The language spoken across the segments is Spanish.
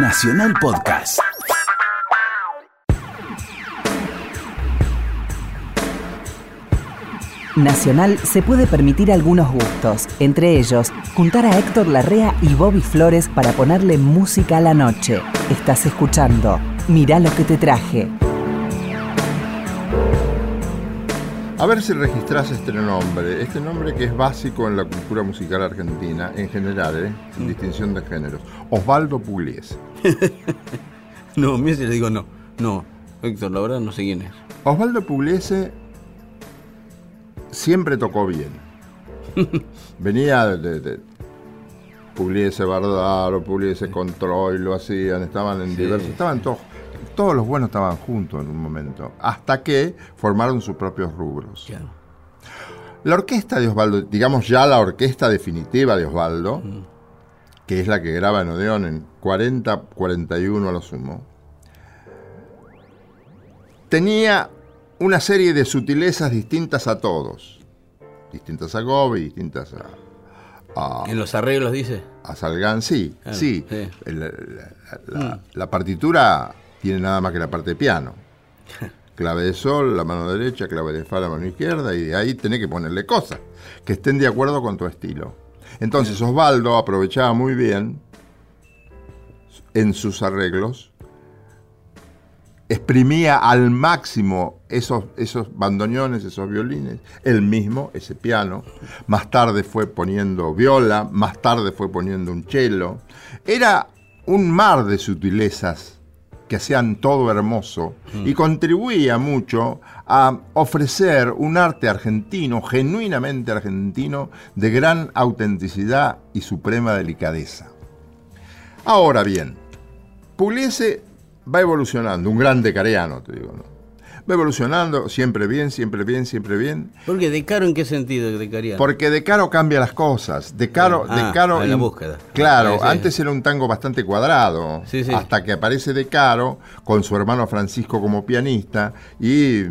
Nacional Podcast. Nacional se puede permitir algunos gustos, entre ellos juntar a Héctor Larrea y Bobby Flores para ponerle música a la noche. Estás escuchando Mirá lo que te traje. A ver si registras este nombre, este nombre que es básico en la cultura musical argentina, en general, ¿eh? sin distinción de géneros. Osvaldo Pugliese. no, mira si le digo no. No, Héctor, la verdad no sé quién es. Osvaldo Pugliese siempre tocó bien. Venía de, de Pugliese Bardaro, Pugliese Control, lo hacían, estaban en diversos, estaban todos, todos los buenos estaban juntos en un momento, hasta que formaron sus propios rubros. La orquesta de Osvaldo, digamos ya la orquesta definitiva de Osvaldo, que es la que graba en Odeón en 40, 41 a lo sumo, tenía una serie de sutilezas distintas a todos. Distintas a Gobi, distintas a, ¿En los arreglos dice? A Salgan, sí, sí. Mm. La, partitura tiene nada más que la parte de piano. Clave de sol, la mano derecha, clave de fa, la mano izquierda, y de ahí tenés que ponerle cosas que estén de acuerdo con tu estilo. Entonces Osvaldo aprovechaba muy bien en sus arreglos exprimía al máximo esos, esos bandoneones, esos violines, él mismo, ese piano. Más tarde fue poniendo viola, más tarde fue poniendo un cello. Era un mar de sutilezas que hacían todo hermoso y contribuía mucho a ofrecer un arte argentino, genuinamente argentino, de gran autenticidad y suprema delicadeza. Ahora bien, Pugliese va evolucionando, un gran decariano, te digo, ¿no? Va evolucionando, siempre bien, siempre bien, siempre bien. ¿Por qué? ¿De caro en qué sentido decariano? Porque de caro cambia las cosas. De caro, ah, de caro. En la búsqueda. Claro, antes era un tango bastante cuadrado. Hasta que aparece de caro con su hermano Francisco como pianista y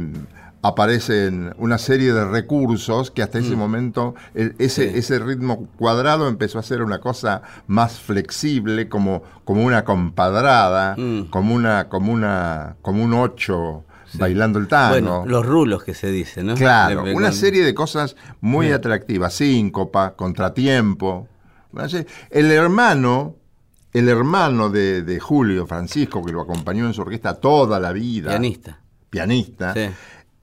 aparecen una serie de recursos que hasta ese mm. momento ese, ese ritmo cuadrado empezó a ser una cosa más flexible, como, como una compadrada, mm. como una, como una, como un ocho bailando el tango. Bueno, los rulos que se dice, ¿no? Claro, una serie de cosas muy atractivas, síncopa, contratiempo. El hermano, el hermano de, de, Julio Francisco, que lo acompañó en su orquesta toda la vida. Pianista. Pianista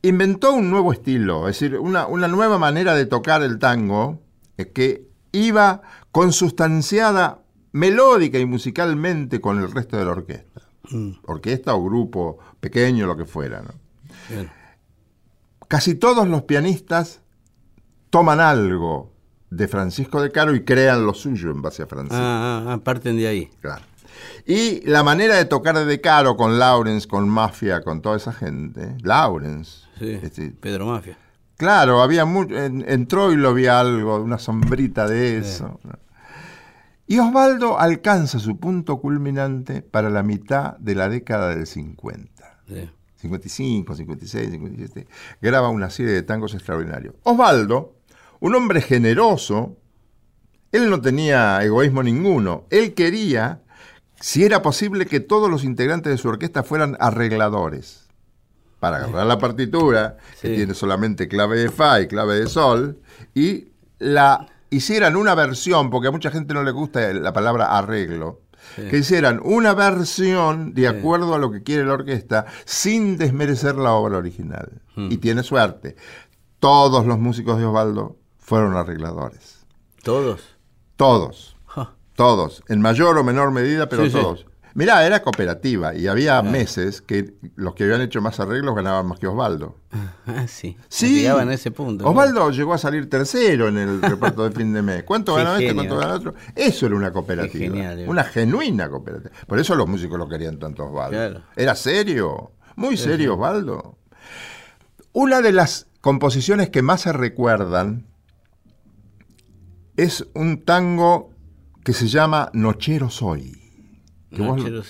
inventó un nuevo estilo, es decir, una, nueva manera de tocar el tango eh, que iba consustanciada melódica y musicalmente con el resto de la orquesta. Mm. Orquesta o grupo pequeño, lo que fuera. Casi todos los pianistas toman algo de Francisco de Caro y crean lo suyo en base a Francisco. Ah, ah, ah parten de ahí. Claro. Y la manera de tocar de Caro con Lawrence, con Mafia, con toda esa gente, Lawrence, Sí, este, Pedro Mafia. Claro, había mucho, entró y lo vi algo, una sombrita de eso. Y Osvaldo alcanza su punto culminante para la mitad de la década del 50. 55, 56, 57. Graba una serie de tangos extraordinarios. Osvaldo, un hombre generoso, él no tenía egoísmo ninguno. Él quería, si era posible, que todos los integrantes de su orquesta fueran arregladores para agarrar la partitura, que tiene solamente clave de fa y clave de sol, y la hicieran una versión, porque a mucha gente no le gusta la palabra arreglo, que hicieran una versión de acuerdo a lo que quiere la orquesta, sin desmerecer la obra original. Hmm. Y tiene suerte. Todos los músicos de Osvaldo fueron arregladores. ¿Todos? Todos. Todos. En mayor o menor medida, pero todos. Mirá, era cooperativa y había meses que los que habían hecho más arreglos ganaban más que Osvaldo. Ah, sí. Sí. Llegaban a ese punto. Osvaldo llegó a salir tercero en el reparto de fin de mes. ¿Cuánto ganó este? ¿Cuánto ganó otro? Eso era una cooperativa. Genial, eh. una genuina cooperativa. Por eso los músicos lo querían tanto Osvaldo. Era serio. Muy serio Osvaldo. Una de las composiciones que más se recuerdan es un tango que se llama Nochero Soy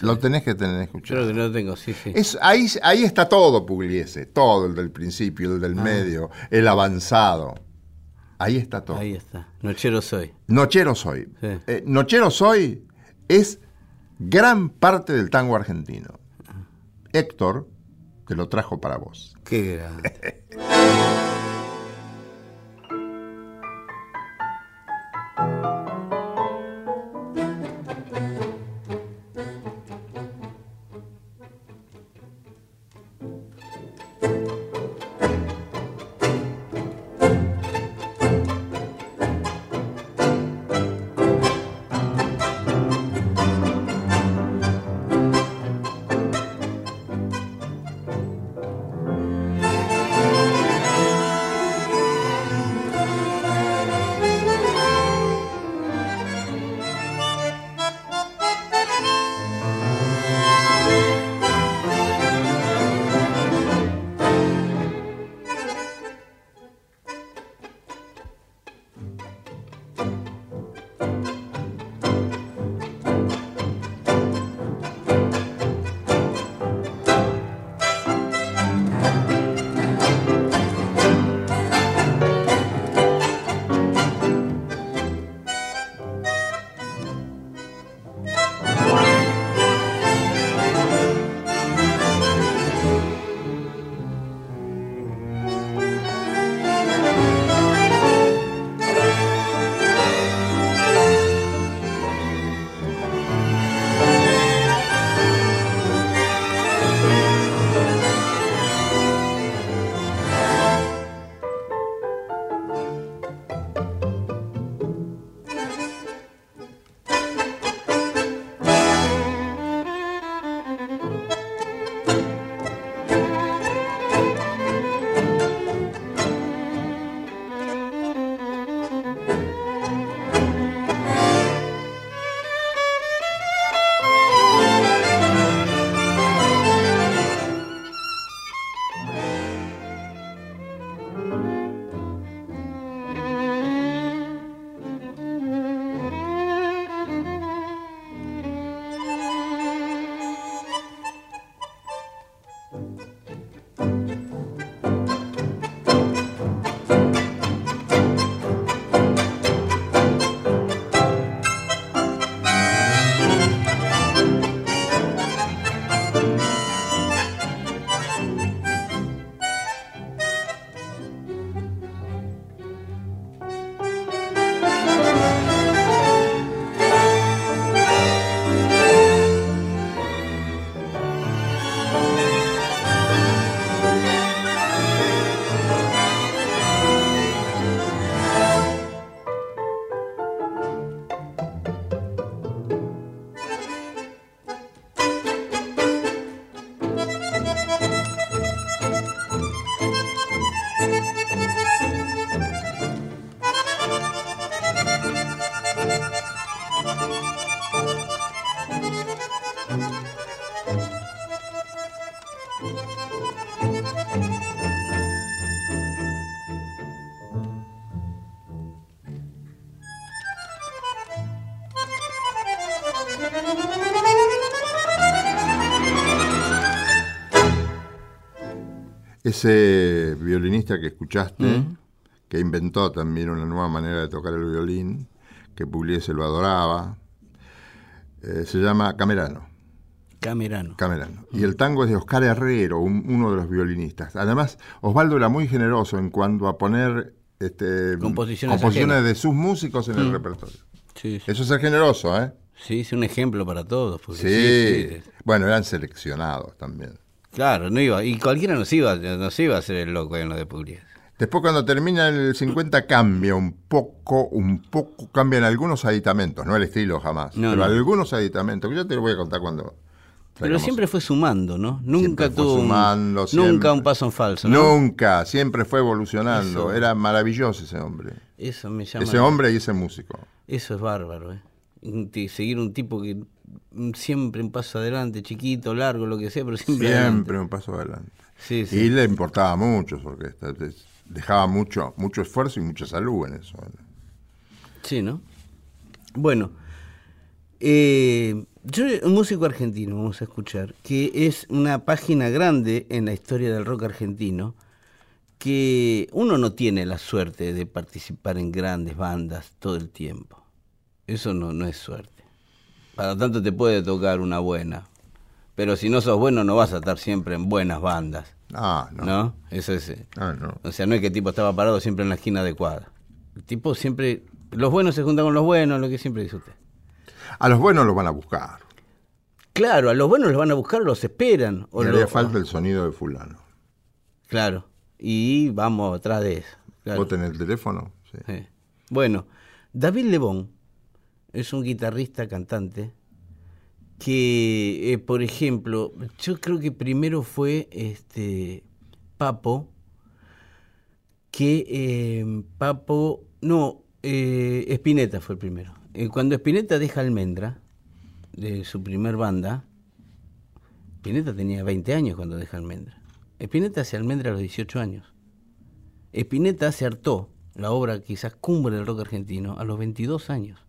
lo tenés que tener escuchado. Creo que lo tengo, sí, sí. Es, ahí, ahí está todo Pugliese, todo, el del principio, el del ah. medio, el avanzado. Ahí está todo. Ahí está. Nochero soy. Nochero soy. Eh, Nochero soy es gran parte del tango argentino. Héctor te lo trajo para vos. Qué grande. Ese violinista que escuchaste, que inventó también una nueva manera de tocar el violín, que Pugliese lo adoraba, eh, se llama Camerano. Camerano. Camerano. Y el tango es de Oscar Herrero, un- uno de los violinistas. Además, Osvaldo era muy generoso en cuanto a poner este, Composiciones de sus músicos en el repertorio. Sí, sí. Eso es ser generoso, ¿eh? Sí, es un ejemplo para todos. sí, sí. Bueno, eran seleccionados también. Claro, no iba. Y cualquiera nos iba, nos iba a hacer el loco en lo de Pugliese. Después cuando termina el 50 cambia un poco, un poco, cambian algunos aditamentos, no el estilo jamás, No, pero no. algunos aditamentos, que yo te lo voy a contar cuando... Pero siempre fue sumando, ¿no? Nunca tuvo. un- sumando, nunca un paso en falso, ¿no? Nunca, siempre fue evolucionando, Eso. era maravilloso ese hombre. Eso me llama. Ese hombre y ese músico. Eso es bárbaro, ¿eh? Seguir un tipo que siempre un paso adelante, chiquito, largo, lo que sea, pero siempre. Siempre adelante. un paso adelante. Sí, sí. Y le importaba mucho su orquesta, dejaba mucho, mucho esfuerzo y mucha salud en eso. Sí, ¿no? Bueno, eh, yo, un músico argentino, vamos a escuchar, que es una página grande en la historia del rock argentino, que uno no tiene la suerte de participar en grandes bandas todo el tiempo. Eso no, no es suerte. Para tanto te puede tocar una buena. Pero si no sos bueno, no vas a estar siempre en buenas bandas. Ah, no. ¿No? Eso es. Ah, no. O sea, no es que el tipo estaba parado siempre en la esquina adecuada. El tipo siempre. Los buenos se juntan con los buenos, lo que siempre dice usted. A los buenos los van a buscar. Claro, a los buenos los van a buscar, los esperan. O Le lo- haría falta el sonido de fulano. Claro. Y vamos atrás de eso. claro. ¿Vos tenés el teléfono? Sí. Sí. Bueno, David Lebón es un guitarrista cantante que, eh, por ejemplo, yo creo que primero fue este Papo, que eh, Papo, no, eh, Spinetta fue el primero. Eh, cuando Spinetta deja Almendra, de su primer banda, Spinetta tenía 20 años cuando deja Almendra. Spinetta hace Almendra a los 18 años. Spinetta se hartó, la obra quizás cumbre del rock argentino, a los 22 años.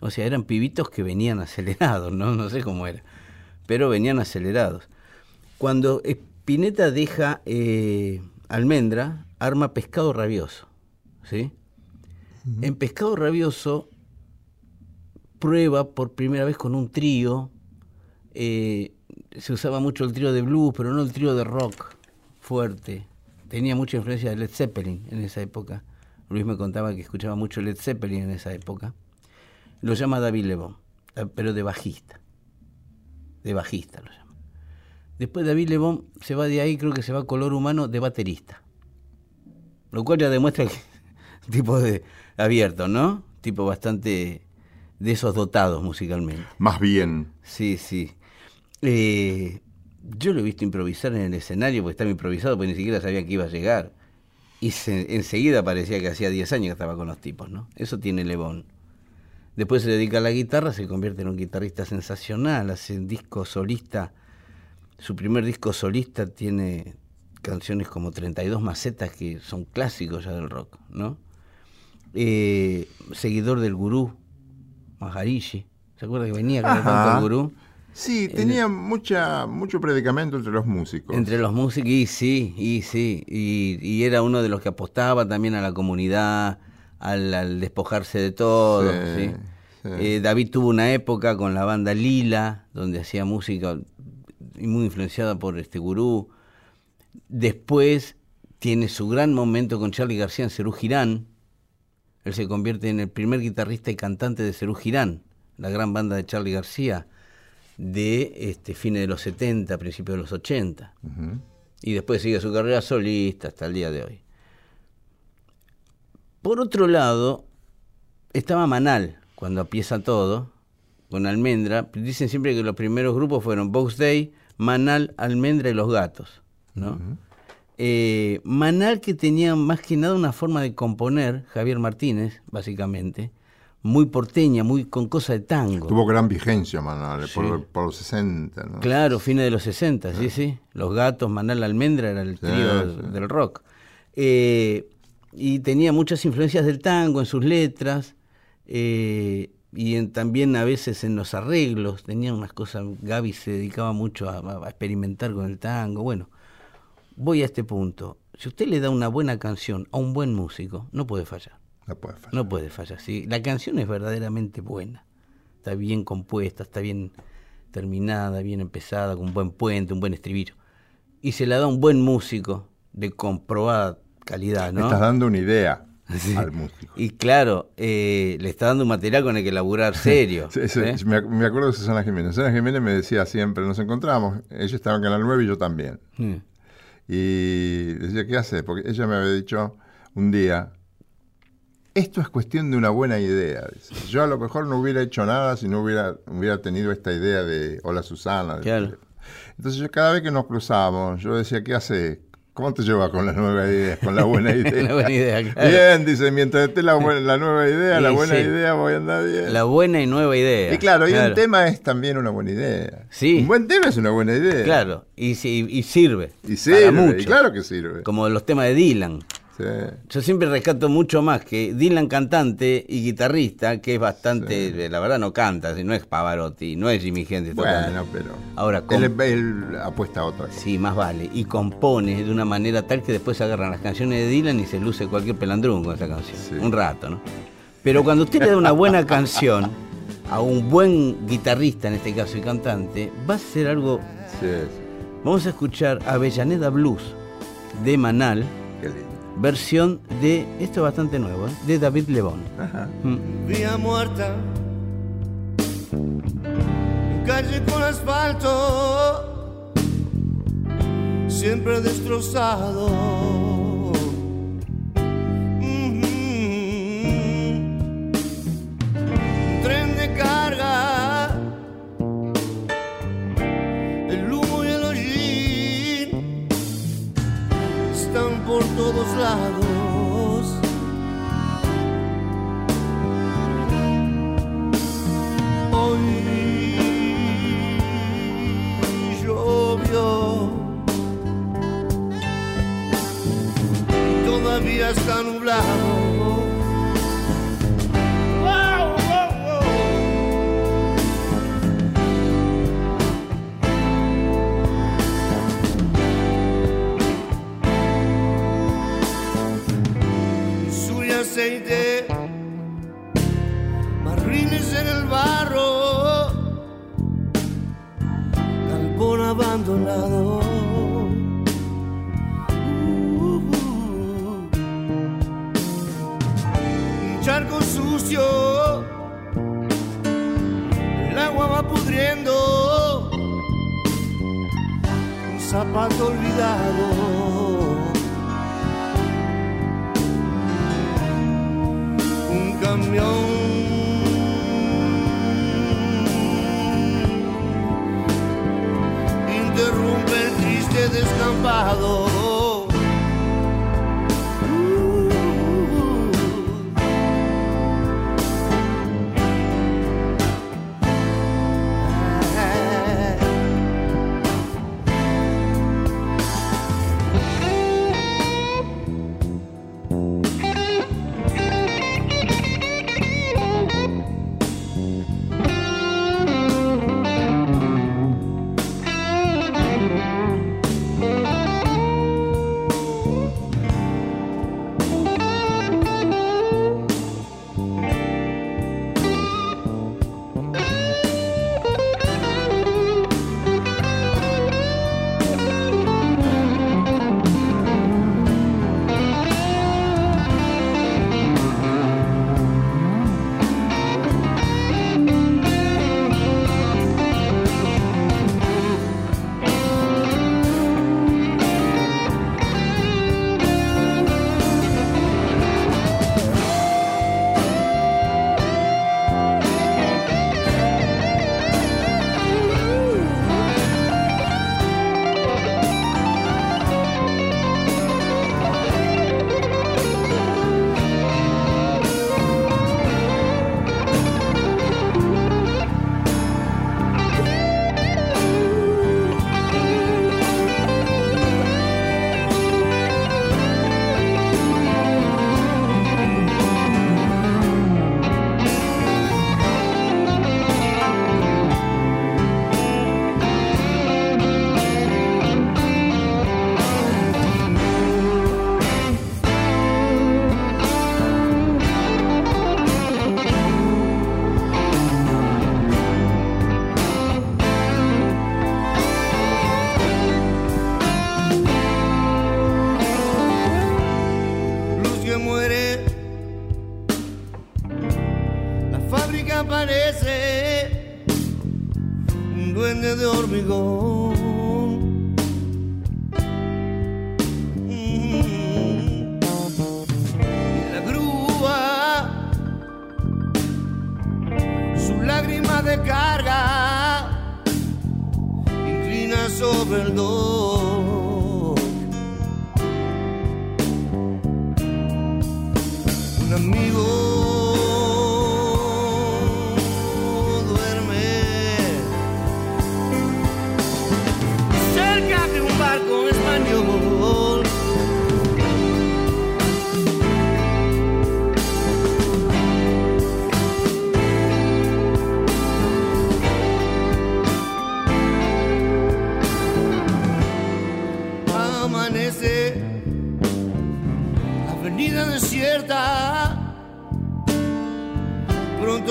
O sea, eran pibitos que venían acelerados, ¿no? No sé cómo era, pero venían acelerados. Cuando Spinetta deja eh, Almendra, arma Pescado Rabioso, ¿sí? En Pescado Rabioso prueba por primera vez con un trío. eh, se usaba mucho el trío de blues, pero no el trío de rock fuerte. Tenía mucha influencia de Led Zeppelin en esa época. Luis me contaba que escuchaba mucho Led Zeppelin en esa época. Lo llama David Lebón, eh, pero de bajista. De bajista lo llama. Después David Lebón se va de ahí, creo que se va a color humano de baterista. Lo cual ya demuestra que tipo de abierto, ¿no? Tipo bastante de esos dotados musicalmente. Más bien. Sí, sí. Eh, yo lo he visto improvisar en el escenario, porque estaba improvisado, porque ni siquiera sabía que iba a llegar. Y se- enseguida parecía que hacía 10 años que estaba con los tipos, ¿no? Eso tiene Lebón. Después se dedica a la guitarra, se convierte en un guitarrista sensacional, hace un disco solista. Su primer disco solista tiene canciones como 32 macetas que son clásicos ya del rock, ¿no? Eh, seguidor del gurú, Maharishi. ¿Se acuerda que venía con el Ajá. del gurú? Sí, tenía mucha, mucho predicamento entre los músicos. Entre los músicos, y sí, y sí. Y, y era uno de los que apostaba también a la comunidad, al, al despojarse de todo. Sí, ¿sí? sí. Eh, David tuvo una época con la banda Lila, donde hacía música muy influenciada por este gurú. Después tiene su gran momento con Charlie García en Cerú Girán. Él se convierte en el primer guitarrista y cantante de Cerú Girán, la gran banda de Charlie García, de este, fines de los 70, principios de los 80. Ujú. Y después sigue su carrera solista hasta el día de hoy. Por otro lado, estaba Manal, cuando empieza todo, con Almendra. Dicen siempre que los primeros grupos fueron Box Day, Manal, Almendra y Los Gatos. ¿no? Eh, Manal que tenía más que nada una forma de componer, Javier Martínez, básicamente, muy porteña, muy con cosa de tango. Tuvo gran vigencia, Manuel, Sí. por, por los 60, ¿no? Claro, fines de los 60, sí, sí. Los gatos, Manal Almendra era el Sí, trío del rock. Eh, y tenía muchas influencias del tango en sus letras eh, y en- también a veces en los arreglos. Tenía unas cosas, Gaby se dedicaba mucho a, a experimentar con el tango. Bueno, voy a este punto. Si usted le da una buena canción a un buen músico, no puede fallar. No puede fallar. No puede fallar. Si la canción es verdaderamente buena, está bien compuesta, está bien terminada, bien empezada, con un buen puente, un buen estribillo, y se la da un buen músico de comprobada calidad, ¿no? Estás dando una idea Sí. al músico. Y claro, eh, le está dando un material con el que laburar serio. Sí, sí, ¿eh? me, ac- me acuerdo de Susana Jiménez. Susana Jiménez me decía siempre, nos encontramos, ella estaba en Canal 9 y yo también. Mm. Y decía, ¿qué hace? Porque ella me había dicho un día, esto es cuestión de una buena idea. dice. Yo a lo mejor no hubiera hecho nada si no hubiera, hubiera tenido esta idea de Hola Susana. Claro. Entonces yo cada vez que nos cruzamos, yo decía, ¿qué hace? ¿Cómo te lleva con las nuevas ideas, con la buena idea? La buena idea, claro. Bien, dice, mientras esté la, buena- la nueva idea, la Y buena sí. idea, voy a andar bien. La buena y nueva idea. y claro, y un tema es también una buena idea. Sí. Un buen tema es una buena idea. Claro, y, si- y sirve. Y para sirve, mucho. y claro que sirve. Como los temas de Dylan. Yo siempre rescato mucho más que Dylan cantante y guitarrista, que es bastante, eh, la verdad no canta, no es Pavarotti, no es Jimmy Hendrix. Bueno, pero ahora él, él, apuesta a otra. Sí, más vale. Y compone de una manera tal que después agarran las canciones de Dylan y se luce cualquier pelandrún con esa canción. Un rato, ¿no? Pero cuando usted le da una buena canción a un buen guitarrista, en este caso y cantante, va a ser algo... Vamos a escuchar Avellaneda Blues de Manal versión de, esto es bastante nuevo, ¿eh? de David Lebón. Mm. Vía muerta, calle con asfalto, siempre destrozado. pasado. negocio muere, la fábrica parece un duende de hormigón. Y la grúa, su lágrima de carga, inclina sobre el dolor. 你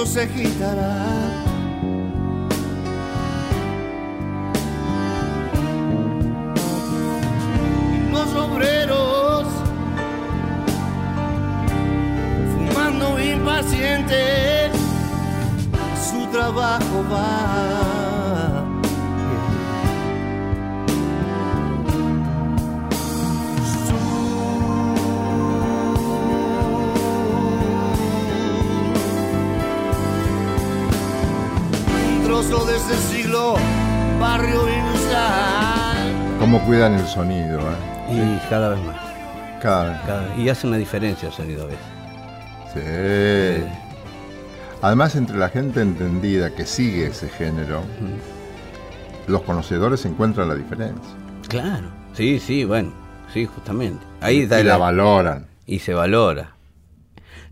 se agitará. Los obreros, fumando impacientes, su trabajo va. De ese siglo, barrio inicial. Cómo cuidan el sonido, ¿eh? Y cada vez más. Cada vez. cada- y hace una diferencia el sonido a veces. Sí. Además, entre la gente entendida que sigue ese género, los conocedores encuentran la diferencia. Claro. Sí, sí, bueno. Sí, justamente. Ahí y la la- valoran. y se valora.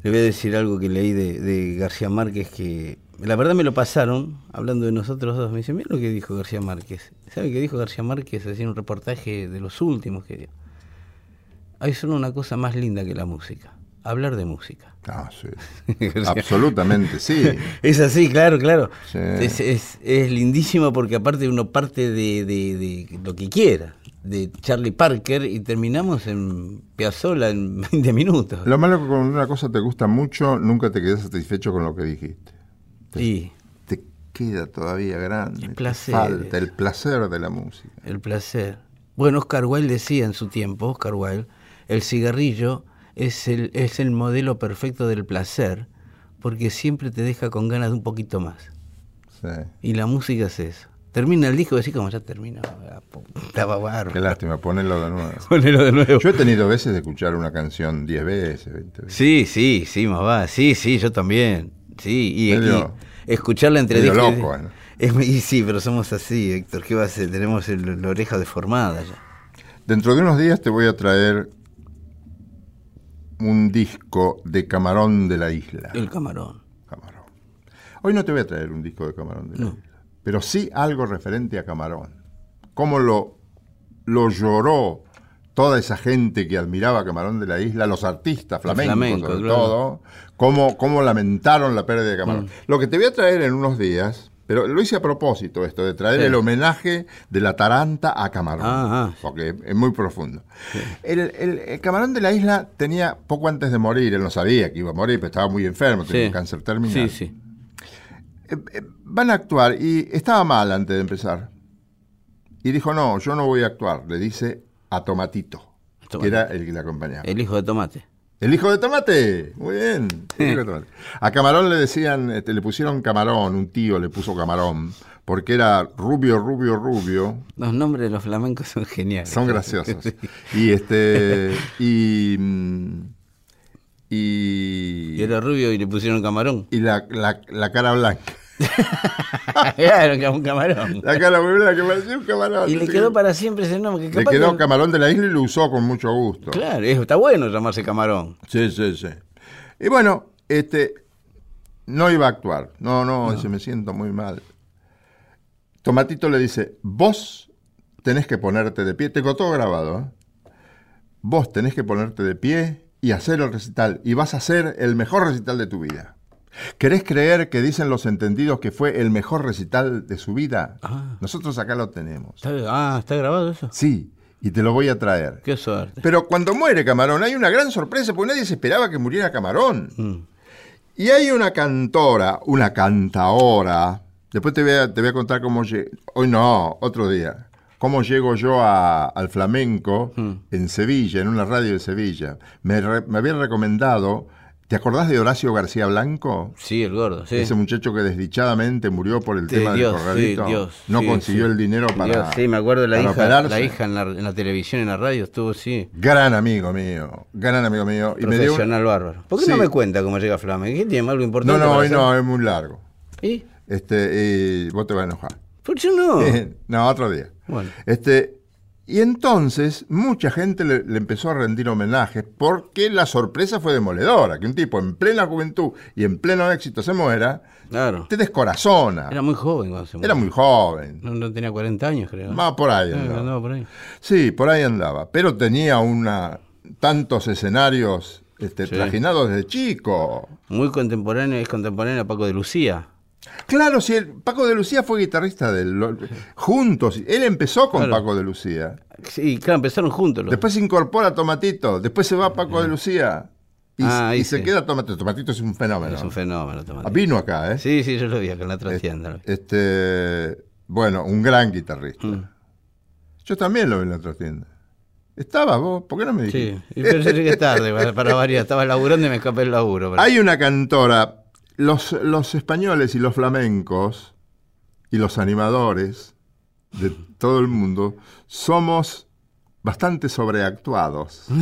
Le voy a decir algo que leí de, de García Márquez que la verdad me lo pasaron, hablando de nosotros dos, me dice, mira lo que dijo García Márquez. ¿Sabe qué dijo García Márquez? Hacía un reportaje de los últimos que dio. Hay solo una cosa más linda que la música, hablar de música. Ah, sí. Absolutamente, sí. Es así, claro, claro. Sí. Es, es, es lindísimo porque aparte uno parte de, de- de lo que quiera, de Charlie Parker y terminamos en Piazzolla en 20 minutos. Lo malo es que cuando una cosa te gusta mucho, nunca te quedas satisfecho con lo que dijiste. Y Te queda todavía grande. El te placer. falta el placer de la música. el placer. Bueno, Oscar Wilde decía en su tiempo, Oscar Wilde, el cigarrillo es el, es el modelo perfecto del placer porque siempre te deja con ganas de un poquito más. Sí. Y la música es eso. Termina el disco decís como ya terminó. Estaba Qué bárbaro. lástima, ponelo de nuevo. Ponelo de nuevo. Yo he tenido veces de escuchar una canción 10 veces, 20 veces. Sí, sí, sí, más va. Sí, sí, yo también. Sí, y, Medio- y escucarla entre medio discos- loco, ¿eh? Es, y sí, pero somos así, Héctor. ¿Qué va a hacer? Tenemos el- la oreja deformada ya. Dentro de unos días te voy a traer un disco de Camarón de la Isla. El camarón. Camarón. Hoy no te voy a traer un disco de Camarón de la No. Isla, pero sí algo referente a Camarón. Cómo lo, lo lloró toda esa gente que admiraba a Camarón de la Isla, los artistas flamencos flamenco, sobre claro. todo, cómo, cómo lamentaron la pérdida de Camarón. Mm. Lo que te voy a traer en unos días, pero lo hice a propósito esto, de traer Sí. el homenaje de la Taranta a Camarón, Ah, ah. porque es muy profundo. El, el- el Camarón de la Isla tenía, poco antes de morir, él no sabía que iba a morir, pero estaba muy enfermo, tenía Sí. un cáncer terminal. Sí, sí. Eh, eh, van a actuar y estaba mal antes de empezar. Y dijo, no, yo no voy a actuar, le dice a Tomatito, que era el que le acompañaba. El, El hijo de tomate. hijo de Tomate, muy bien. el hijo de Tomate. A Camarón le decían, este, le pusieron Camarón, un tío le puso Camarón, porque era rubio, rubio, rubio. Los nombres de los flamencos son geniales. Son graciosos. Y este, y, mm, y, Y era rubio y le pusieron camarón. y la, la, la cara blanca. Claro, un camarón. La cara blanca, que parecía un camarón. Y le quedó para siempre ese nombre. Que Le quedó que- Camarón de la Isla y lo usó con mucho gusto. Claro, es- está bueno llamarse camarón. Sí, sí, sí. Y bueno, este no iba a actuar. No, no, dice, me siento muy mal. Tomatito le dice, vos tenés que ponerte de pie. Tengo todo grabado. ¿eh? Vos tenés que ponerte de pie y hacer el recital. Y vas a hacer el mejor recital de tu vida. ¿Querés creer que dicen los entendidos que fue el mejor recital de su vida? Ah. Nosotros acá lo tenemos. ¿Está, ah, ¿está grabado eso? Sí, y te lo voy a traer. Qué suerte. Pero cuando muere Camarón hay una gran sorpresa porque nadie se esperaba que muriera Camarón. Mm. Y hay una cantora, una cantaora. Después te voy a, te voy a contar cómo llegué. Hoy no, otro día. Cómo llego yo a- al flamenco Mm. en Sevilla, en una radio de Sevilla. Me, re- me había recomendado. ¿Te acordás de Horacio García Blanco? Sí, el gordo, sí. Ese muchacho que desdichadamente murió por el Sí, tema Dios, del corralito. sí, Dios, no sí, consiguió el dinero para. Dios, sí, me acuerdo de la hija, operarse. la hija en la, en la televisión, en la radio, estuvo sí. Gran amigo mío, gran amigo mío. Y me dio un- Profesional bárbaro. ¿Por qué no me cuenta cómo llega Flamengo? ¿Qué tiene algo No, importante? no, para hoy no, es muy largo. ¿Y? Este, y vos te vas a enojar. ¿Por qué no? no, otro día. Bueno. Este, y entonces mucha gente le, le empezó a rendir homenajes porque la sorpresa fue demoledora. Que un tipo en plena juventud y en pleno éxito se muera, Claro. te descorazona. Era muy joven cuando se murió. Era muy joven. No, no tenía 40 años, creo. Más por ahí Ah, andaba. andaba por ahí. Sí, por ahí andaba. Pero tenía una tantos escenarios este, Sí. trajinados desde chico. Muy contemporáneo, es contemporáneo a Paco de Lucía. Claro, si el, Paco de Lucía fue guitarrista de él. Juntos. Él empezó con Claro. Paco de Lucía. Sí, claro, empezaron juntos. Los... Después se incorpora Tomatito. Después se va Paco de Lucía. Y, Ah, y se queda Tomatito. Tomatito es un fenómeno. Es un fenómeno, Tomatito. Vino acá, ¿eh? Sí, sí, yo lo vi acá en la otra tienda. Este, bueno, un gran guitarrista. Mm. Yo también lo vi en la otra tienda. ¿Estabas vos? ¿Por qué no me dijiste? Sí, y pensé que es tarde, para- para variar. Estaba laburando y me escapé el laburo. pero- Hay una cantora, los, los españoles y los flamencos y los animadores de todo el mundo somos bastante sobreactuados.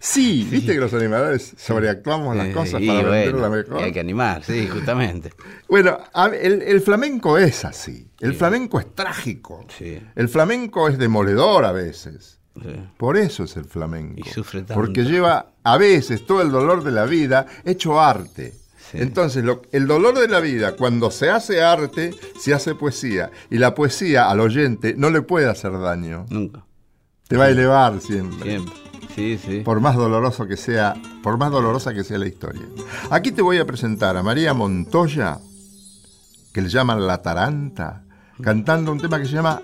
Sí, viste que los animadores sobreactuamos las Eh, cosas y para bueno, venderla y mejor. hay que animar, sí, justamente. Bueno, el, el flamenco es así. El flamenco es trágico. Sí. El flamenco es demoledor a veces. Por eso es el flamenco. Y sufre tanto. Porque lleva a veces todo el dolor de la vida hecho arte. Sí. Entonces, lo- el dolor de la vida, cuando se hace arte, se hace poesía. Y la poesía al oyente no le puede hacer daño. Nunca. Te va a elevar siempre. Siempre. Sí, sí. Por más doloroso que sea, por más dolorosa que sea la historia. Aquí te voy a presentar a María Montoya, que le llaman La Taranta, cantando un tema que se llama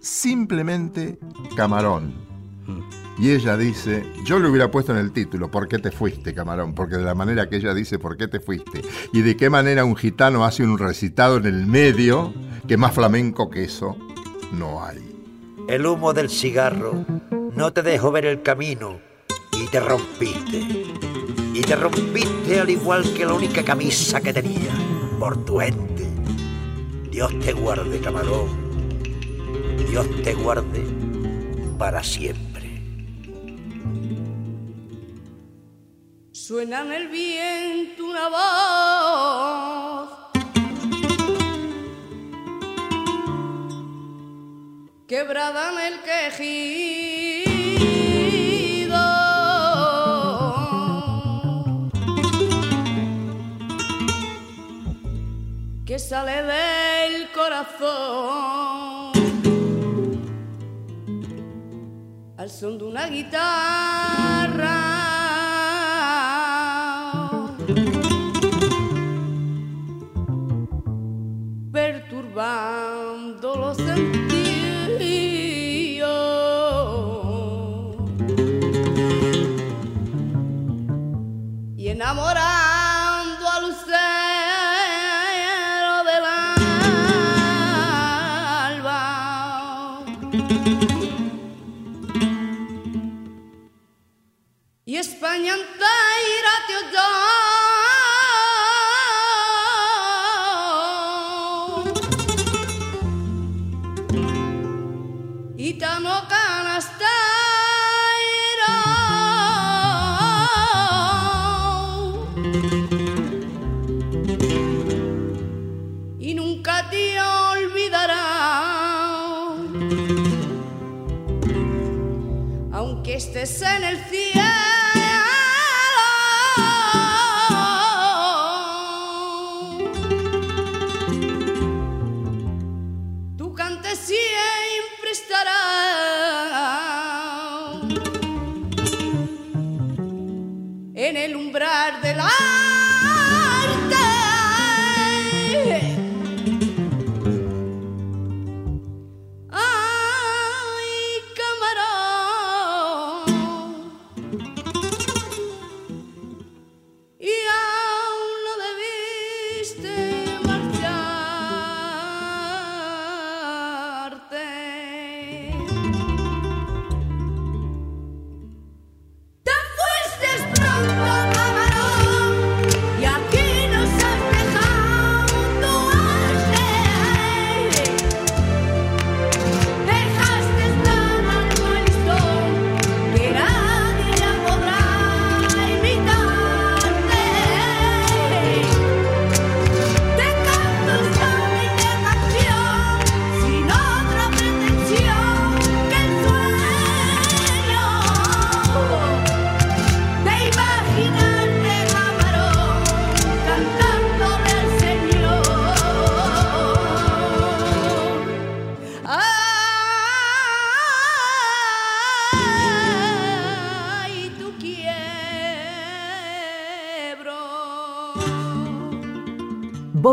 Simplemente Camarón. Y ella dice, yo le hubiera puesto en el título, ¿por qué te fuiste, camarón? Porque de la manera que ella dice, ¿por qué te fuiste? Y de qué manera un gitano hace un recitado en el medio, que más flamenco que eso no hay. El humo del cigarro no te dejó ver el camino y te rompiste. Y te rompiste al igual que la única camisa que tenía, por tu ente. Dios te guarde, camarón. Dios te guarde para siempre. Suena en el viento una voz. Quebrada en el quejido. Que sale del corazón. Al son de una guitarra perturbando los sentidos y enamorando al lucero del alba. Y España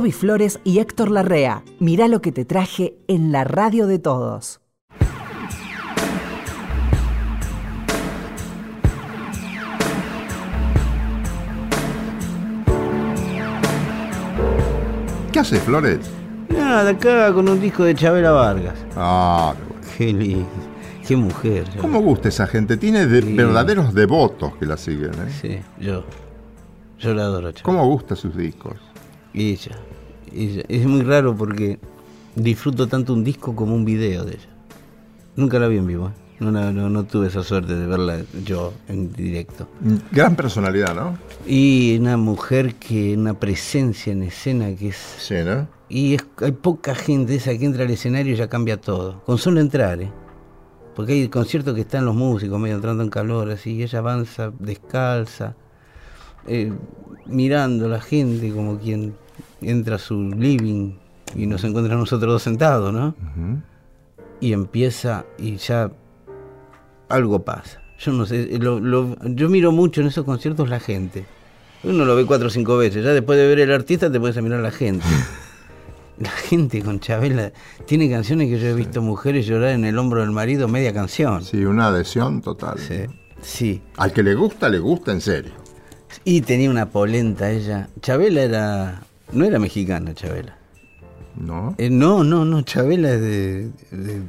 Roby Flores y Héctor Larrea. Mirá lo que te traje en la radio de todos. ¿Qué haces, Flores? Nada, acá con un disco de Chabela Vargas. Ah, qué bueno. Qué lindo. Qué mujer. ¿Cómo gusta esa gente? Tiene verdaderos devotos que la siguen, ¿eh? Sí, yo. Yo la adoro, Chabela. ¿Cómo gusta sus discos? Y ya ella. Es muy raro porque disfruto tanto un disco como un video de ella. Nunca la vi en vivo. ¿eh? No, no, no tuve esa suerte de verla yo en directo. Gran personalidad, ¿no? Y una mujer que, una presencia en escena que es... Sí, ¿no? Y es- hay poca gente esa que entra al escenario y ya cambia todo. Con solo entrar, ¿eh? Porque hay conciertos que están los músicos medio entrando en calor, así, y ella avanza descalza, eh, mirando a la gente como quien entra a su living y nos encuentra a nosotros dos sentados, ¿no? Y empieza y ya algo pasa. Yo no sé, lo- lo- yo miro mucho en esos conciertos la gente. Uno lo ve cuatro o cinco veces, ya después de ver el artista te puedes mirar la gente. La gente con Chabela tiene canciones que yo he visto mujeres llorar en el hombro del marido media canción. Sí, una adhesión total. Sí, sí. Al que le gusta, le gusta en serio. Y tenía una polenta ella. Chabela era. No era mexicana, Chabela. ¿No? Eh, no, no, no, Chabela es de, de,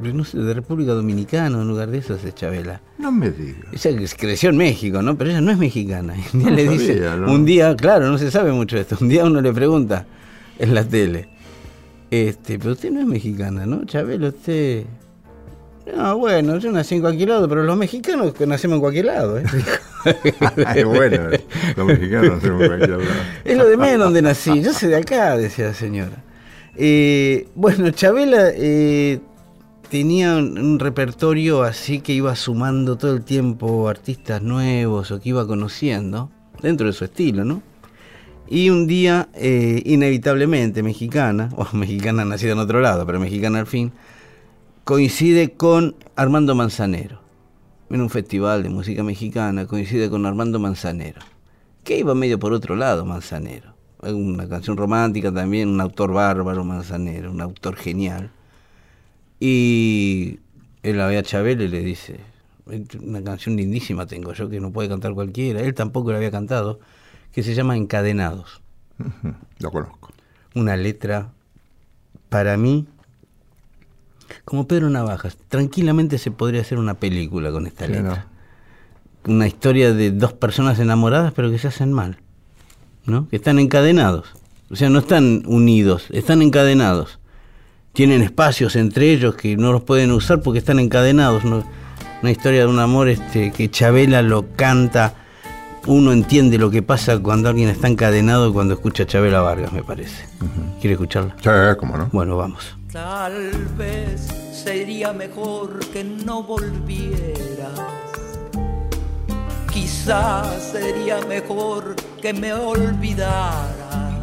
de, no sé, de República Dominicana, un lugar de esos es Chabela. No me digas. Ella creció en México, ¿no? Pero ella no es mexicana. Un día No le dice, un día, claro, no se sabe mucho de esto. Un día uno le pregunta en la tele, este, pero usted no es mexicana, ¿no? Chabela, usted. No, bueno, yo nací en cualquier lado, pero los mexicanos nacemos en cualquier lado, ¿eh? Ay, bueno, los mexicanos hacemos cualquier lado. Es lo de menos donde nací. Yo soy de acá, decía la señora. Eh, bueno, Chabela eh, tenía un, un repertorio así que iba sumando todo el tiempo artistas nuevos o que iba conociendo, dentro de su estilo, ¿no? Y un día, eh, inevitablemente, mexicana, o mexicana nacida en otro lado, pero mexicana al fin, coincide con Armando Manzanero. En un festival de música mexicana, coincide con Armando Manzanero que iba medio por otro lado, Manzanero. Una canción romántica también, un autor bárbaro, Manzanero, un autor genial. Y él la ve a y le dice, una canción lindísima tengo yo que no puede cantar cualquiera, él tampoco la había cantado, que se llama Encadenados. Lo conozco. Una letra, para mí, como Pedro Navajas, tranquilamente se podría hacer una película con esta Sí, letra una historia de dos personas enamoradas pero que se hacen mal, ¿no? Que están encadenados. O sea, no están unidos, están encadenados. Tienen espacios entre ellos que no los pueden usar porque están encadenados. ¿no? Una historia de un amor este, que Chabela lo canta. Uno entiende lo que pasa cuando alguien está encadenado cuando escucha a Chabela Vargas, me parece. ¿Quiere escucharla? Sí, cómo no. Bueno, vamos. Tal vez sería mejor que no volvieras. Quizás sería mejor que me olvidara.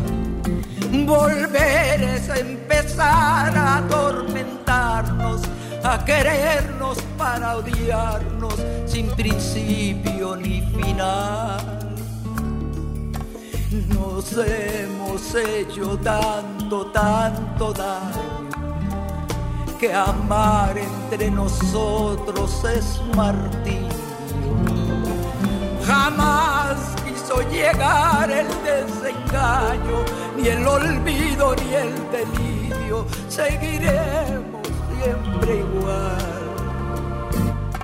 Volver es empezar a atormentarnos, a querernos para odiarnos sin principio ni final. Nos hemos hecho tanto, tanto daño que amar entre nosotros es martirio. Jamás quiso llegar el desengaño, ni el olvido, ni el delirio. Seguiremos siempre igual.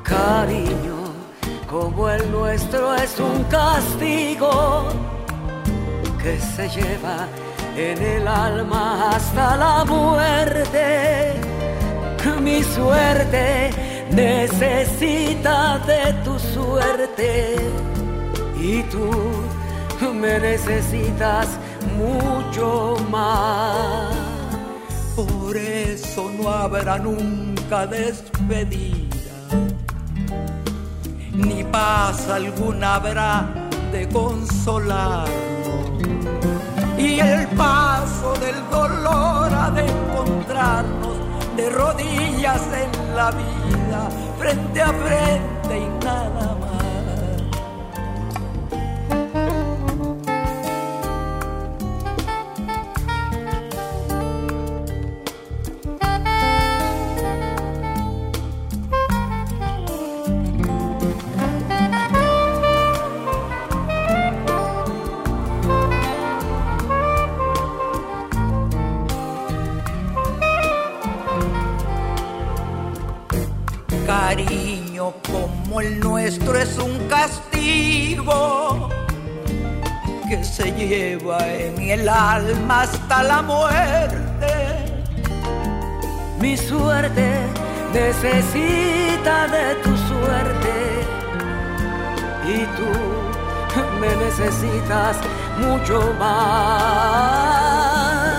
Cariño, como el nuestro es un castigo que se lleva en el alma hasta la muerte. Mi suerte necesita de tu suerte y tú me necesitas mucho más. Por eso no habrá nunca despedida, ni paz alguna habrá de consolarnos. Y el paso del dolor ha de encontrarnos de rodillas en la vida, frente a frente y nada más. Lleva en el alma hasta la muerte. Mi suerte necesita de tu suerte y tú me necesitas mucho más.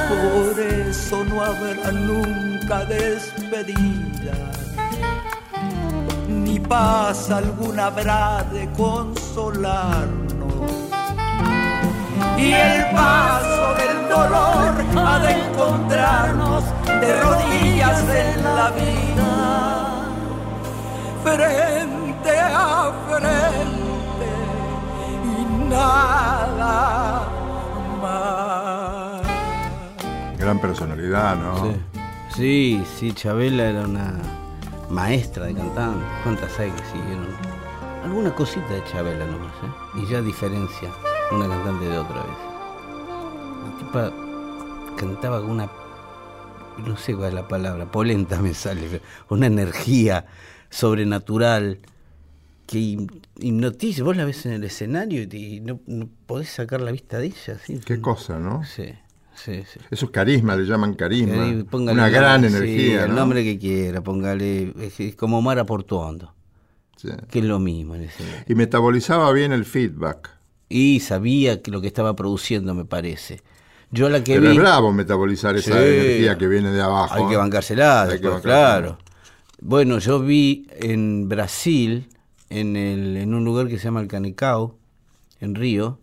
Por eso no habrá nunca despedida, ni paz alguna habrá de consolarnos. Y el paso del dolor ha de encontrarnos de rodillas en la vida, frente a frente y nada más. Gran personalidad, ¿no? Sí. sí, sí, Chabela era una maestra de cantante. ¿Cuántas hay que siguieron? Alguna cosita de Chabela nomás, ¿eh? Y ya diferencia una cantante de otra vez. La tipa cantaba con una. No sé cuál es la palabra, polenta me sale, una energía sobrenatural que hipnotiza. Vos la ves en el escenario y, no, no podés sacar la vista de ella. ¿sí? Qué cosa, ¿no? Sí, sí, sí. Eso es carisma, le llaman carisma. Póngale Una gran energía, el ¿no? nombre que quiera, póngale. Es, como Mara Portuondo, que es lo mismo. en ese- Y metabolizaba bien el feedback. Y sabía que lo que estaba produciendo, me parece. Yo la que Pero vi. es bravo metabolizar esa Sí. energía que viene de abajo. Hay que bancársela, Hay después, claro. Bueno, yo vi en Brasil, en, el, en un lugar que se llama el Canecao, en Río,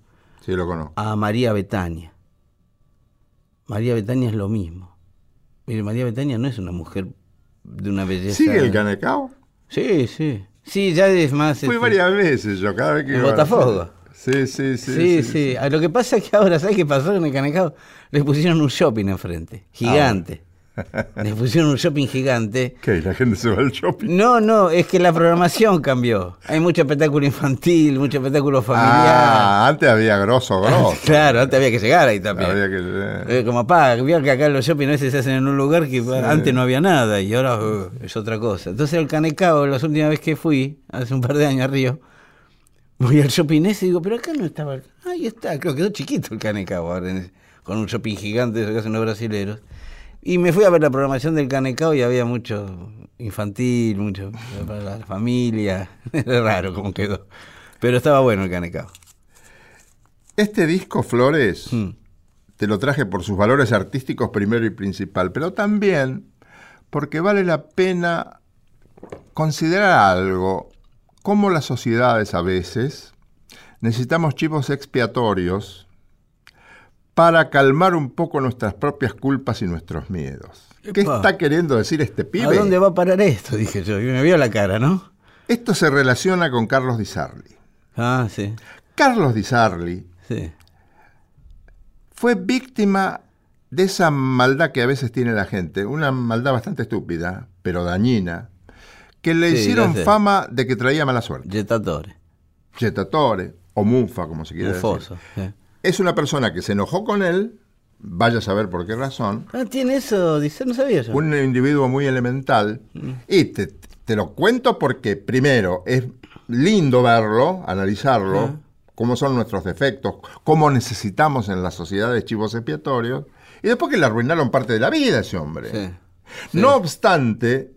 Sí, lo conozco. a María Betania. María Betania es lo mismo. Mire, María Betania no es una mujer de una belleza. ¿Sigue el Canecao? Sí, sí. Sí, ya es más. Fui este, varias veces yo, cada vez que ¿En iba a- Botafogo? Sí, sí, sí. Sí, sí. Ah, Lo que pasa es que ahora, ¿sabes qué pasó en el Canecao? Le pusieron un shopping enfrente, gigante. Le pusieron un shopping gigante. ¿Qué? ¿La gente se va al shopping? No, no, es que la programación cambió. Hay mucho espectáculo infantil, mucho espectáculo familiar. Ah, antes había grosso, grosso. Claro, antes había que llegar ahí también. Había que... Eh, como pa, vio que acá los shopping a veces se hacen en un lugar que antes no había nada y ahora uh, es otra cosa. Entonces el Canecao, la última vez que fui, hace un par de años a Río, voy al shopping ese y digo, pero acá no estaba. Ahí está, creo que quedó chiquito el Canecao ahora, en ese- con un shopping gigante, eso que hacen los brasileros. Y me fui a ver la programación del Canecao y había mucho infantil, mucho para la familia. Era raro como quedó. Pero estaba bueno el Canecao. Este disco, Flores, Mm. te lo traje por sus valores artísticos primero y principal, pero también porque vale la pena considerar algo, como las sociedades a veces necesitamos chivos expiatorios para calmar un poco nuestras propias culpas y nuestros miedos. ¿Qué está queriendo decir este ¿A pibe? dónde va a parar esto? Dije yo. Y me vio la cara, ¿no? Esto se relaciona con Carlos Di Sarli. Ah, sí. Carlos Di Sarli Sí. fue víctima de esa maldad que a veces tiene la gente, una maldad bastante estúpida, pero dañina, que le Sí, hicieron fama de que traía mala suerte. Jettatore. Jettatore, o Mufa, como se quiere Mufoso. decir. sí. Es una persona que se enojó con él, vaya a saber por qué razón, Ah, tiene eso, dice, no sabía yo. un individuo muy elemental, Mm. y te, te lo cuento porque, primero, es lindo verlo, analizarlo, cómo son nuestros defectos, cómo necesitamos en las sociedades chivos expiatorios, y después que le arruinaron parte de la vida a ese hombre. Sí. No obstante,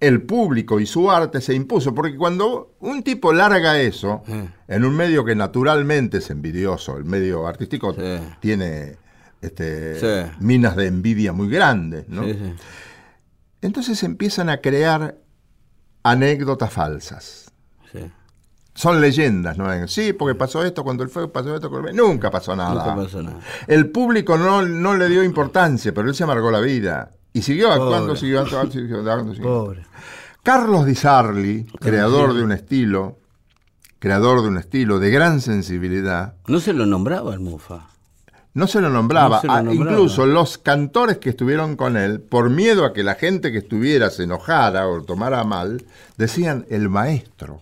el público y su arte se impuso, porque cuando un tipo larga eso, Sí. en un medio que naturalmente es envidioso, el medio artístico Sí. tiene este, Sí. minas de envidia muy grandes, ¿no? Entonces empiezan a crear anécdotas falsas. Son leyendas, ¿no? Sí, porque pasó esto cuando él fue, pasó esto cuando. Nunca pasó nada. Nunca pasó nada. El público no, no le dio importancia, pero él se amargó la vida. Y siguió actuando, siguió actuando, siguió actuando. siguió. Pobre. Carlos Di Sarli, creador de un estilo, creador de un estilo de gran sensibilidad, No se lo nombraba el Mufa. no se lo nombraba. No se lo Ah, nombraba. Incluso los cantores que estuvieron con él, por miedo a que la gente que estuviera se enojara o tomara mal, decían el maestro.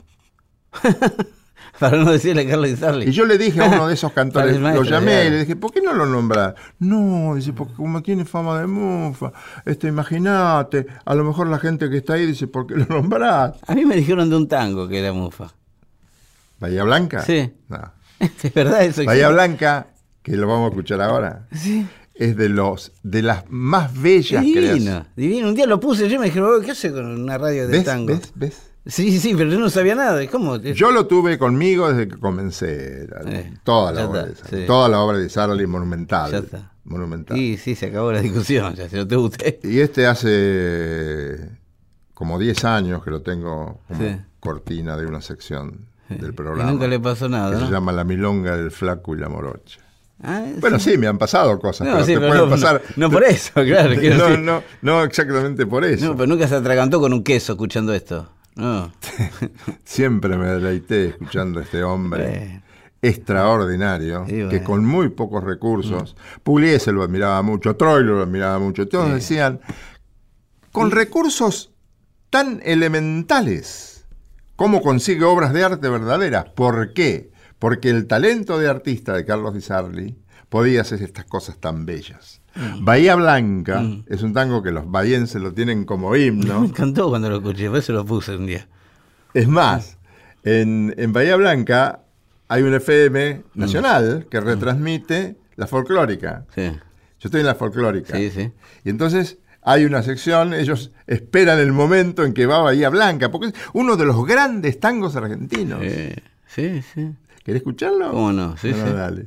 Para no decirle Carlos Sarli. Y yo le dije a uno de esos cantores, el lo maestro, llamé y le dije, ¿por qué no lo nombras? No, dice, porque como tiene fama de mufa, este, imagínate, a lo mejor la gente que está ahí dice, ¿por qué lo nombrás? A mí me dijeron de un tango que era mufa. ¿Bahía Blanca? Sí. No. ¿Es verdad eso? Bahía Blanca, que lo vamos a escuchar ahora, Sí. es de los de las más bellas Divino, creaciones. divino. Un día lo puse yo me dijeron, ¿qué hace con una radio de ¿Ves? tango? ¿Ves? ¿Ves? Sí, sí, sí, pero yo no sabía nada. ¿Cómo? Yo lo tuve conmigo desde que comencé. Eh, toda, la obra está, de sí. toda la obra de Sarli monumental. Ya está. Monumental. Sí, sí, se acabó la discusión, ya, si no te guste. Y este hace como 10 años que lo tengo como Sí. cortina de una sección del Y programa. nunca le pasó nada, que ¿no? se llama La Milonga del Flaco y la Morocha. Ah, Bueno, sí, me han pasado cosas, No, pero sí, te pero pueden no, pasar. no- no por eso, claro, no, decir. no, no exactamente por eso. No, pero nunca se atragantó con un queso escuchando esto. No. Siempre me deleité escuchando a este hombre extraordinario, Sí, bueno. que con muy pocos recursos, Pugliese lo admiraba mucho, Troilo lo admiraba mucho, todos Sí. decían, con recursos tan elementales, ¿cómo consigue obras de arte verdaderas? ¿Por qué? Porque el talento de artista de Carlos Di Sarli podía hacer estas cosas tan bellas. Mm. Bahía Blanca es un tango que los bahienses lo tienen como himno. Me encantó cuando lo escuché, por eso lo puse un día. Es más, en, en Bahía Blanca hay un FM nacional que retransmite la folclórica. Sí, Yo estoy en la folclórica. sí, sí. Y entonces hay una sección, ellos esperan el momento en que va Bahía Blanca, porque es uno de los grandes tangos argentinos. Sí, sí, sí. ¿Querés escucharlo? ¿Cómo no? Sí, sí. dale.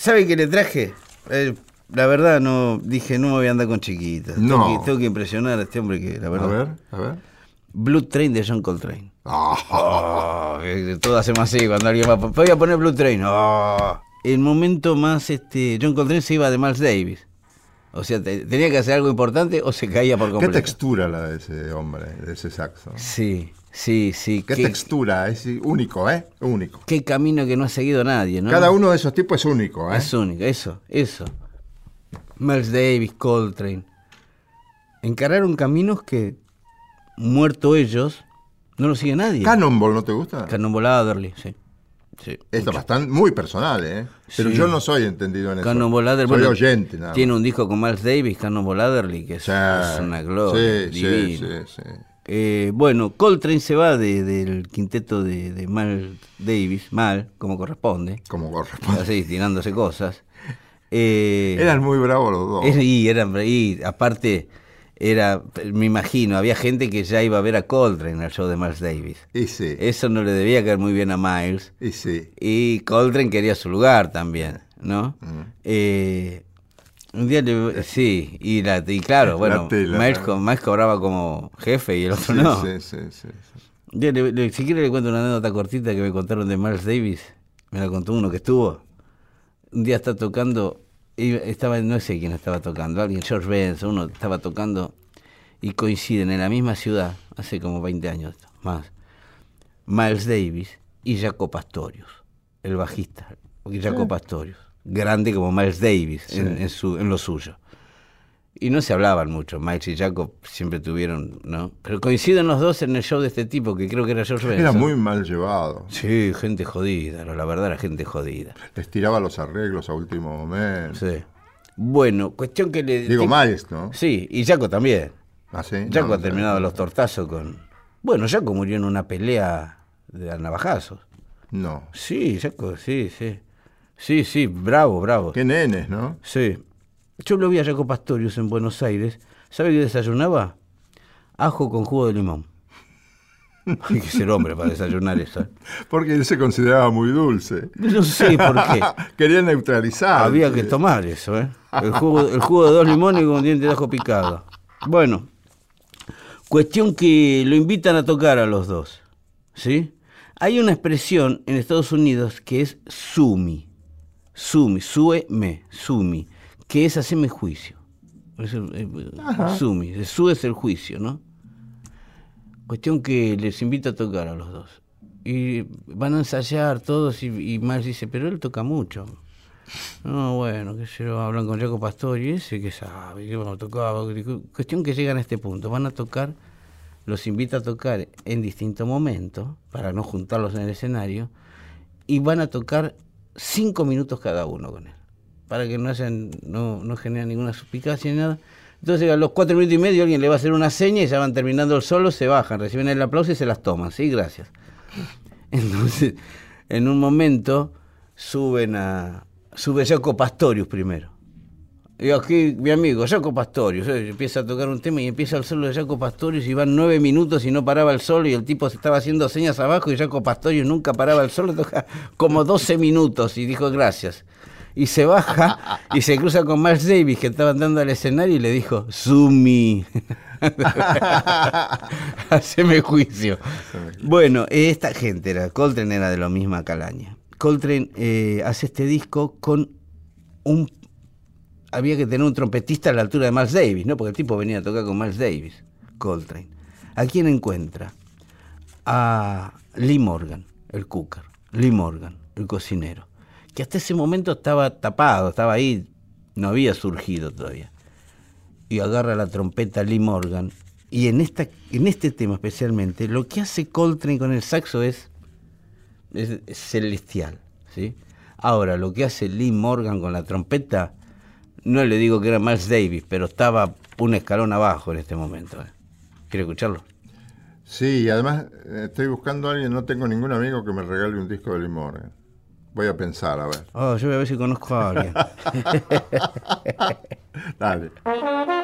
¿Sabe qué le traje? Eh, la verdad, no dije, no me voy a andar con chiquitas. No. Tengo, que, tengo que impresionar a este hombre que, la A verdad. ver, a ver. Blue Train de John Coltrane. Oh, que todo hacemos así cuando alguien va. Voy a poner Blue Train. Oh. El momento más, este, John Coltrane se iba de Miles Davis. O sea, te- tenía que hacer algo importante o se caía por Qué completo. textura la de ese hombre, de ese saxo. Sí, sí, sí. Qué, Qué, textura, es único, ¿eh? Único. qué camino que no ha seguido nadie, ¿no? Cada uno de esos tipos es único, ¿eh? Es único, eso, eso. Miles Davis, Coltrane. Encararon caminos que, muerto ellos, no lo sigue nadie. Cannonball, ¿no te gusta? Cannonball Adderley, sí. sí Esto bastante, muy personal, ¿eh? Pero Sí. yo no soy entendido en eso. Cannonball Adderley, soy bueno, oyente, nada más. Tiene un disco con Miles Davis, Cannonball Adderley, que es, Sí, es una gloria. sí, sí, divino. sí, sí. Eh, bueno, Coltrane se va de- del quinteto de, de Miles Davis, mal, como corresponde, Como corresponde. así, tirándose cosas. Eh, Eran muy bravos los dos. Y, eran, y aparte, era, me imagino, había gente que ya iba a ver a Coltrane al show de Miles Davis. Y sí, Eso no le debía caer muy bien a Miles. y sí. Y Coltrane quería su lugar también, ¿no? Eh, un día le, sí, y, la, y claro, bueno, tela, Miles, ¿no? co- Miles cobraba como jefe y el otro Sí, no. sí, sí, sí, sí. Le- le- si quiere le cuento una anécdota cortita que me contaron de Miles Davis. Me la contó uno que estuvo. Un día está tocando, estaba, no sé quién estaba tocando, alguien, George Benson, uno estaba tocando y coinciden en la misma ciudad, hace como 20 años más, Miles Davis y Jaco Pastorius, el bajista, Jaco Pastorius, grande como Miles Davis en, en su, en lo suyo. Y no se hablaban mucho, Miles y Jaco siempre tuvieron, ¿no? Pero coinciden los dos en el show de este tipo, que creo que era George Benson. Era muy mal llevado. Sí, gente jodida, la verdad era gente jodida. Les tiraba los arreglos a último momento. Sí. Bueno, cuestión que le... Digo, Miles, ¿no? Sí, y Jaco también. ¿Ah, sí? Jaco No, ha terminado no. los tortazos con... Bueno, Jaco murió en una pelea de navajazos. No. Sí, Jaco, sí, sí. Sí, sí, bravo, bravo. Qué nenes, ¿no? Sí. Yo lo vi a Jaco Pastorius en Buenos Aires. ¿Sabe qué desayunaba? Ajo con jugo de limón. Hay que ser hombre para desayunar eso. ¿eh? Porque él se consideraba muy dulce. No sé por qué. Quería neutralizar. Había que tomar eso, ¿eh? El jugo, el jugo de dos limones con diente de ajo picado. Bueno, cuestión que lo invitan a tocar a los dos, ¿sí? Hay una expresión en Estados Unidos que es sumi, sumi, sue me, sumi, que es hacerme juicio. Es el- el- sumi, el su es el juicio, ¿no? Cuestión que les invita a tocar a los dos. Y van a ensayar todos y, y Miles dice, pero él toca mucho. No, bueno, que se lo hablan con Jaco Pastor y ese que sabe, que vamos a tocar. Cuestión que llegan a este punto, van a tocar, los invita a tocar en distintos momentos, para no juntarlos en el escenario, y van a tocar cinco minutos cada uno con él, para que no hayan, no, no generen ninguna suspicacia ni nada. Entonces a los cuatro minutos y medio alguien le va a hacer una seña y ya van terminando el solo, se bajan, reciben el aplauso y se las toman, sí, gracias. Entonces, en un momento suben a. Sube Jaco Pastorius primero. Y aquí mi amigo, Jaco Pastorius, eh, empieza a tocar un tema y empieza el solo de Jaco Pastorius y van nueve minutos y no paraba el solo y el tipo se estaba haciendo señas abajo y Jaco Pastorius nunca paraba el solo, toca como 12 minutos y dijo gracias. Y se baja y se cruza con Miles Davis que estaba andando al escenario y le dijo, Sumi. Haceme juicio. Bueno, esta gente era, Coltrane era de la misma calaña. Coltrane eh, hace este disco con un... Había que tener un trompetista a la altura de Miles Davis, ¿no? Porque el tipo venía a tocar con Miles Davis, Coltrane. ¿A quién encuentra? A Lee Morgan, el cooker. Lee Morgan, el cocinero. Que hasta ese momento estaba tapado, estaba ahí, no había surgido todavía y agarra la trompeta Lee Morgan. Y en, esta, en este tema especialmente, lo que hace Coltrane con el saxo es, es celestial. ¿sí? Ahora, lo que hace Lee Morgan con la trompeta, no le digo que era Miles Davis, pero estaba un escalón abajo en este momento. ¿eh? ¿Quiere escucharlo? Sí, y además eh, estoy buscando a alguien, no tengo ningún amigo que me regale un disco de Morgan. Voy a pensar, a ver. Oh, yo voy a ver si conozco a alguien. Dale.